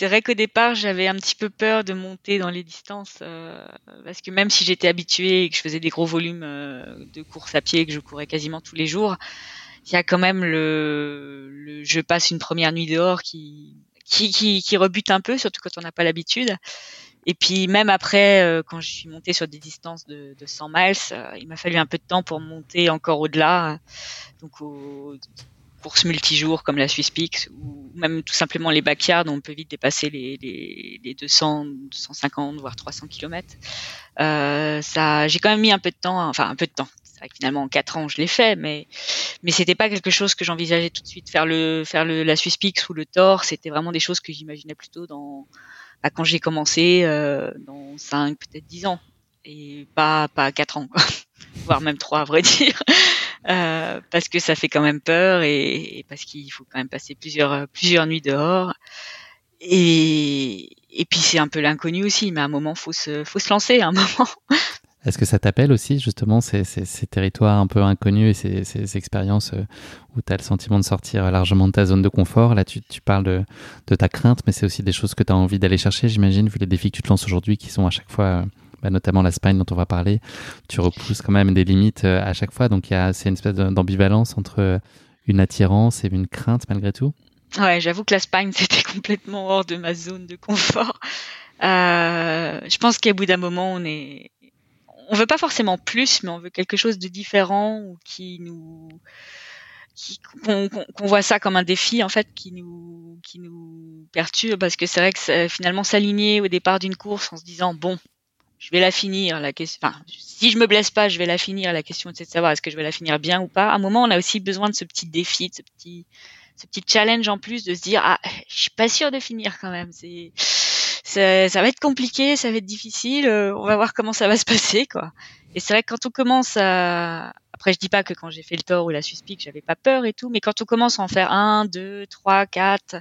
C'est vrai qu'au départ, j'avais un petit peu peur de monter dans les distances euh, parce que même si j'étais habituée et que je faisais des gros volumes euh, de course à pied, que je courais quasiment tous les jours, il y a quand même le, le je passe une première nuit dehors qui, qui, qui, qui rebute un peu, surtout quand on n'a pas l'habitude. Et puis même après, euh, quand je suis montée sur des distances de, de 100 miles, euh, il m'a fallu un peu de temps pour monter encore au-delà, donc aux courses multijours comme la Swiss Peaks ou même tout simplement les backyards, on peut vite dépasser les, les, les 200, 250 voire 300 km. Euh, ça, j'ai quand même mis un peu de temps, enfin un peu de temps. Vrai que finalement en quatre ans je l'ai fait, mais mais c'était pas quelque chose que j'envisageais tout de suite faire le faire le la Peaks ou le Thor. C'était vraiment des choses que j'imaginais plutôt dans bah, quand j'ai commencé euh, dans 5 peut-être 10 ans et pas pas 4 ans quoi. voire même 3 à vrai dire euh, parce que ça fait quand même peur et, parce qu'il faut quand même passer plusieurs plusieurs nuits dehors. Et et puis c'est un peu l'inconnu aussi mais à un moment faut se faut se lancer à un moment. Est-ce que ça t'appelle aussi justement ces, ces, ces, territoires un peu inconnus et ces, ces expériences euh, où tu as le sentiment de sortir largement de ta zone de confort? Là, tu, tu parles de, de, ta crainte, mais c'est aussi des choses que tu as envie d'aller chercher, j'imagine, vu les défis que tu te lances aujourd'hui qui sont à chaque fois, bah, notamment la Spine dont on va parler, tu repousses quand même des limites euh, à chaque fois. Donc c'est une espèce d'ambivalence entre une attirance et une crainte malgré tout. Ouais, j'avoue que la Spine, c'était complètement hors de ma zone de confort. Euh, je pense qu'à bout d'un moment, on est on veut pas forcément plus, mais on veut quelque chose de différent ou qui nous qu'on qu voit ça comme un défi en fait qui nous qui nous perturbe parce que c'est vrai que finalement s'aligner au départ d'une course en se disant bon je vais la finir la question enfin si je me blesse pas je vais la finir la question c'est de savoir est-ce que je vais la finir bien ou pas à un moment on a aussi besoin de ce petit défi de ce petit ce petit challenge en plus de se dire ah je suis pas sûr de finir quand même c'est ça, ça, va être compliqué, ça va être difficile. Euh, on va voir comment ça va se passer, quoi. Et c'est vrai que quand on commence à, après je dis pas que quand j'ai fait le tort ou la suspic, j'avais pas peur et tout, mais quand on commence à en faire un, deux, trois, quatre,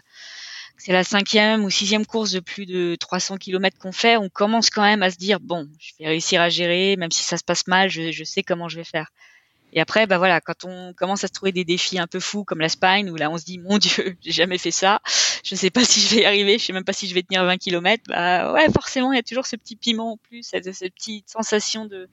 c'est la cinquième ou sixième course de plus de 300 km qu'on fait, on commence quand même à se dire bon, je vais réussir à gérer, même si ça se passe mal, je, je sais comment je vais faire. Et après, bah voilà, quand on commence à se trouver des défis un peu fous comme la spine, où là on se dit mon Dieu, j'ai jamais fait ça, je sais pas si je vais y arriver, je sais même pas si je vais tenir 20 km. Bah ouais, forcément, il y a toujours ce petit piment en plus, cette, petite sensation de,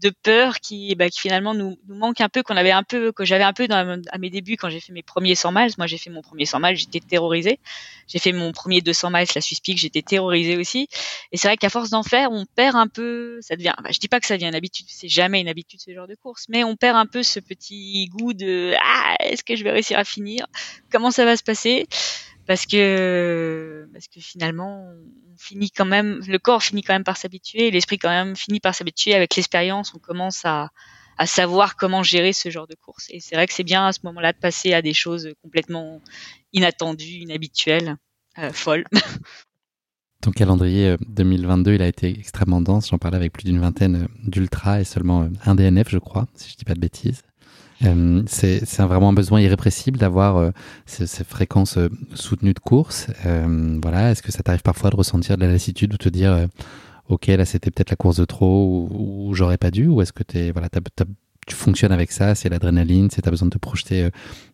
de peur qui, bah, qui finalement nous, nous manque un peu, qu'on avait un peu, que j'avais un peu dans, à mes débuts quand j'ai fait mes premiers 100 miles. Moi, j'ai fait mon premier 100 miles, j'étais terrorisée. J'ai fait mon premier 200 miles, la Peak, j'étais terrorisée aussi. Et c'est vrai qu'à force d'en faire, on perd un peu, ça devient, bah, je dis pas que ça devient une habitude, c'est jamais une habitude ce genre de course, mais on perd un peu ce petit goût de, ah, est-ce que je vais réussir à finir? Comment ça va se passer? Parce que, parce que finalement, on finit quand même, le corps finit quand même par s'habituer, l'esprit quand même finit par s'habituer. Avec l'expérience, on commence à, à savoir comment gérer ce genre de course. Et c'est vrai que c'est bien à ce moment-là de passer à des choses complètement inattendues, inhabituelles, euh, folles. Ton calendrier 2022, il a été extrêmement dense. J'en parlais avec plus d'une vingtaine d'ultra et seulement un DNF, je crois, si je dis pas de bêtises. Euh, c'est vraiment un besoin irrépressible d'avoir euh, ces, ces, fréquences euh, soutenues de course. Euh, voilà, est-ce que ça t'arrive parfois de ressentir de la lassitude ou te dire, ok, là c'était peut-être la course de trop ou, j'aurais pas dû, ou est-ce que es, voilà, as, as, tu fonctionnes avec ça, c'est l'adrénaline, c'est t'as besoin de te projeter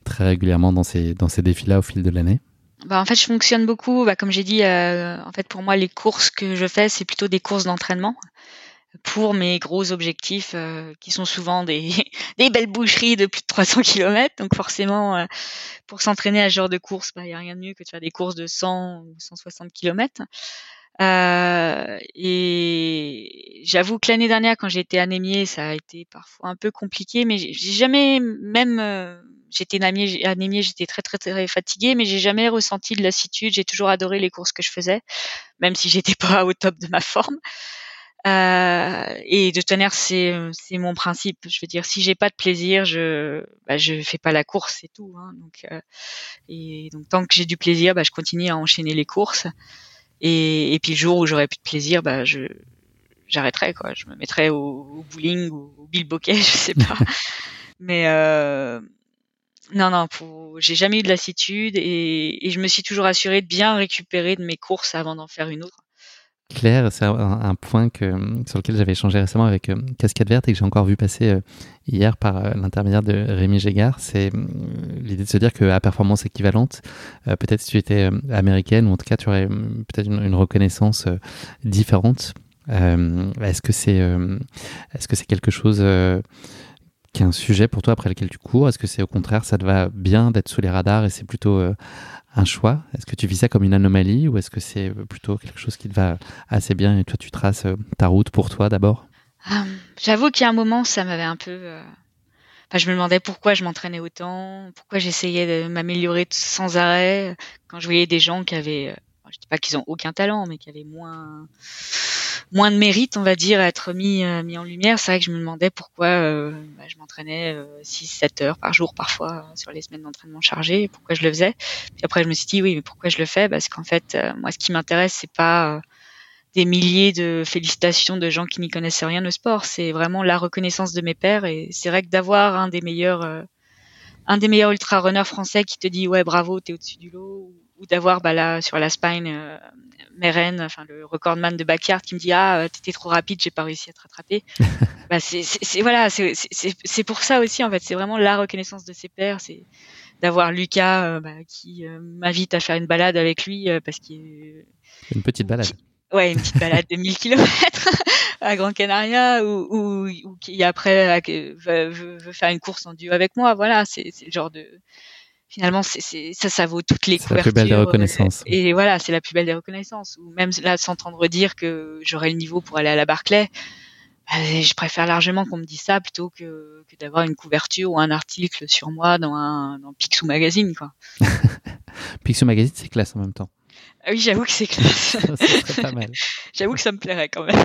très régulièrement dans ces dans ces défis-là au fil de l'année? Bah en fait, je fonctionne beaucoup. Bah, comme j'ai dit, en fait, pour moi, les courses que je fais, c'est plutôt des courses d'entraînement pour mes gros objectifs euh, qui sont souvent des, des belles boucheries de plus de 300 km. Donc forcément, euh, pour s'entraîner à ce genre de course, il bah, n'y a rien de mieux que de faire des courses de 100 ou 160 km. Euh, et j'avoue que l'année dernière, quand j'étais anémiée, ça a été parfois un peu compliqué, mais j'ai jamais, même euh, j'étais anémiée, anémiée j'étais très, très très fatiguée, mais j'ai jamais ressenti de lassitude. J'ai toujours adoré les courses que je faisais, même si j'étais pas au top de ma forme. Euh, et de tonnerre, c'est c'est mon principe. Je veux dire, si j'ai pas de plaisir, je bah, je fais pas la course, c'est tout. Hein. Donc euh, et donc tant que j'ai du plaisir, bah, je continue à enchaîner les courses. Et, et puis le jour où j'aurai plus de plaisir, bah je j'arrêterai quoi. Je me mettrai au, au bowling ou au bilboquet, je sais pas. Mais euh, non, non, j'ai jamais eu de lassitude et, et je me suis toujours assurée de bien récupérer de mes courses avant d'en faire une autre. Claire, c'est un, point que, sur lequel j'avais échangé récemment avec euh, Cascade Verte et que j'ai encore vu passer euh, hier par euh, l'intermédiaire de Rémi Gégard. C'est l'idée de se dire qu'à performance équivalente, peut-être si tu étais américaine, ou en tout cas tu aurais peut-être une, reconnaissance différente. est-ce que c'est est-ce que c'est quelque chose qui est un sujet pour toi après lequel tu cours? Est-ce que c'est au contraire, ça te va bien d'être sous les radars et c'est plutôt un choix? Est-ce que tu vis ça comme une anomalie ou est-ce que c'est plutôt quelque chose qui te va assez bien et toi tu traces euh, ta route pour toi d'abord? Ah, J'avoue qu'il y a un moment ça m'avait un peu... Euh, je me demandais pourquoi je m'entraînais autant, pourquoi j'essayais de m'améliorer sans arrêt. Quand je voyais des gens qui avaient... Euh, je dis pas qu'ils ont aucun talent, mais qui avaient moins moins de mérite, on va dire, à être mis, euh, mis en lumière. C'est vrai que je me demandais pourquoi euh, bah, je m'entraînais 6-7 euh, heures par jour parfois sur les semaines d'entraînement chargées, pourquoi je le faisais. Puis après, je me suis dit, oui, mais pourquoi je le fais? Parce qu'en fait, moi, ce qui m'intéresse, c'est pas des milliers de félicitations de gens qui n'y connaissent rien au sport. C'est vraiment la reconnaissance de mes pairs. Et c'est vrai que d'avoir un des meilleurs, un des meilleurs ultra runners français qui te dit ouais bravo, t'es au-dessus du lot, ou d'avoir bah là sur la spine euh, Meren, enfin le recordman de backyard qui me dit ah euh, t'étais trop rapide, j'ai pas réussi à te rattraper. bah c'est voilà, c'est pour ça aussi en fait, c'est vraiment la reconnaissance de ses pairs, c'est d'avoir Lucas euh, bah, qui euh, m'invite à faire une balade avec lui parce qu'il une petite balade. ouais, une petite balade de 1000 km à Grand Canaria ou, ou, ou qui après veut, veut, faire une course en duo avec moi. Voilà, c'est le genre de finalement, c'est, ça, ça vaut toutes les couvertures. C'est la plus belle des reconnaissances. Et, voilà, c'est la plus belle des reconnaissances. Ou même là, s'entendre dire que j'aurai le niveau pour aller à la Barclay, bah, je préfère largement qu'on me dise ça plutôt que, que d'avoir une couverture ou un article sur moi dans un dans Picsou Magazine, quoi. Picsou Magazine, c'est classe en même temps. Ah oui, j'avoue que c'est classe. ça pas mal. j'avoue que ça me plairait quand même.